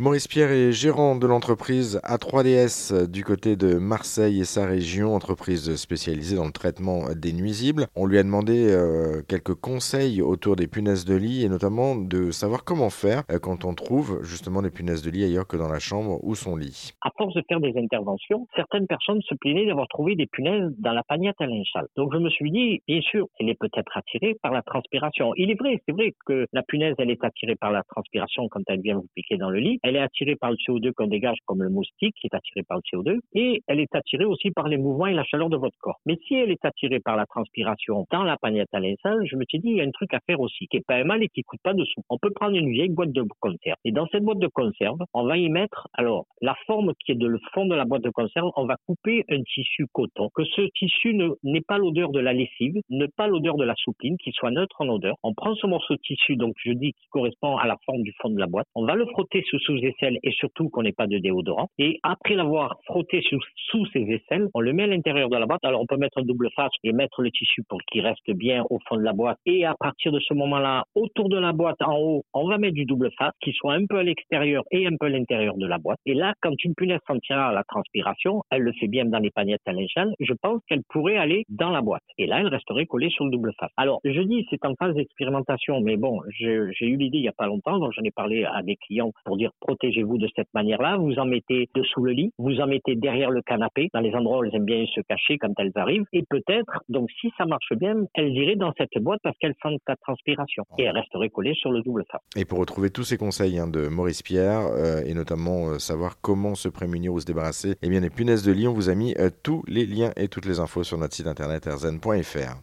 Maurice Pierre est gérant de l'entreprise A3DS du côté de Marseille et sa région, entreprise spécialisée dans le traitement des nuisibles. On lui a demandé euh, quelques conseils autour des punaises de lit et notamment de savoir comment faire euh, quand on trouve justement des punaises de lit ailleurs que dans la chambre ou son lit. À force de faire des interventions, certaines personnes se plaignaient d'avoir trouvé des punaises dans la pagnette à linge. Donc je me suis dit, bien sûr, elle est peut-être attirée par la transpiration. Il est vrai, c'est vrai que la punaise, elle est attirée par la transpiration quand elle vient vous piquer dans le lit elle est attirée par le CO2 qu'on dégage comme le moustique qui est attiré par le CO2 et elle est attirée aussi par les mouvements et la chaleur de votre corps. Mais si elle est attirée par la transpiration dans la pagnette à linceul, je me suis dit il y a un truc à faire aussi qui est pas mal et qui coûte pas de sous. On peut prendre une vieille boîte de conserve et dans cette boîte de conserve, on va y mettre alors la forme qui est de le fond de la boîte de conserve, on va couper un tissu coton que ce tissu n'ait pas l'odeur de la lessive, ne pas l'odeur de la soupline, qui soit neutre en odeur. On prend ce morceau de tissu donc je dis qui correspond à la forme du fond de la boîte, on va le frotter sous sous aisselles et surtout qu'on n'ait pas de déodorant. Et après l'avoir frotté sous, sous ces aisselles, on le met à l'intérieur de la boîte. Alors on peut mettre un double face et mettre le tissu pour qu'il reste bien au fond de la boîte. Et à partir de ce moment-là, autour de la boîte en haut, on va mettre du double face qui soit un peu à l'extérieur et un peu à l'intérieur de la boîte. Et là, quand une punaise sentira la transpiration, elle le fait bien dans les pagnettes à l'échelle, je pense qu'elle pourrait aller dans la boîte. Et là, elle resterait collée sur le double face. Alors, je dis, c'est en phase d'expérimentation, mais bon, j'ai eu l'idée il n'y a pas longtemps, donc j'en ai parlé à des clients pour dire protégez-vous de cette manière-là. Vous en mettez dessous le lit, vous en mettez derrière le canapé, dans les endroits où elles aiment bien se cacher quand elles arrivent. Et peut-être, donc si ça marche bien, elles iraient dans cette boîte parce qu'elles sentent la transpiration et elles resteraient collées sur le double face. Et pour retrouver tous ces conseils hein, de Maurice Pierre euh, et notamment euh, savoir comment se prémunir ou se débarrasser, eh bien les punaises de lit, on vous a mis euh, tous les liens et toutes les infos sur notre site internet erzen.fr.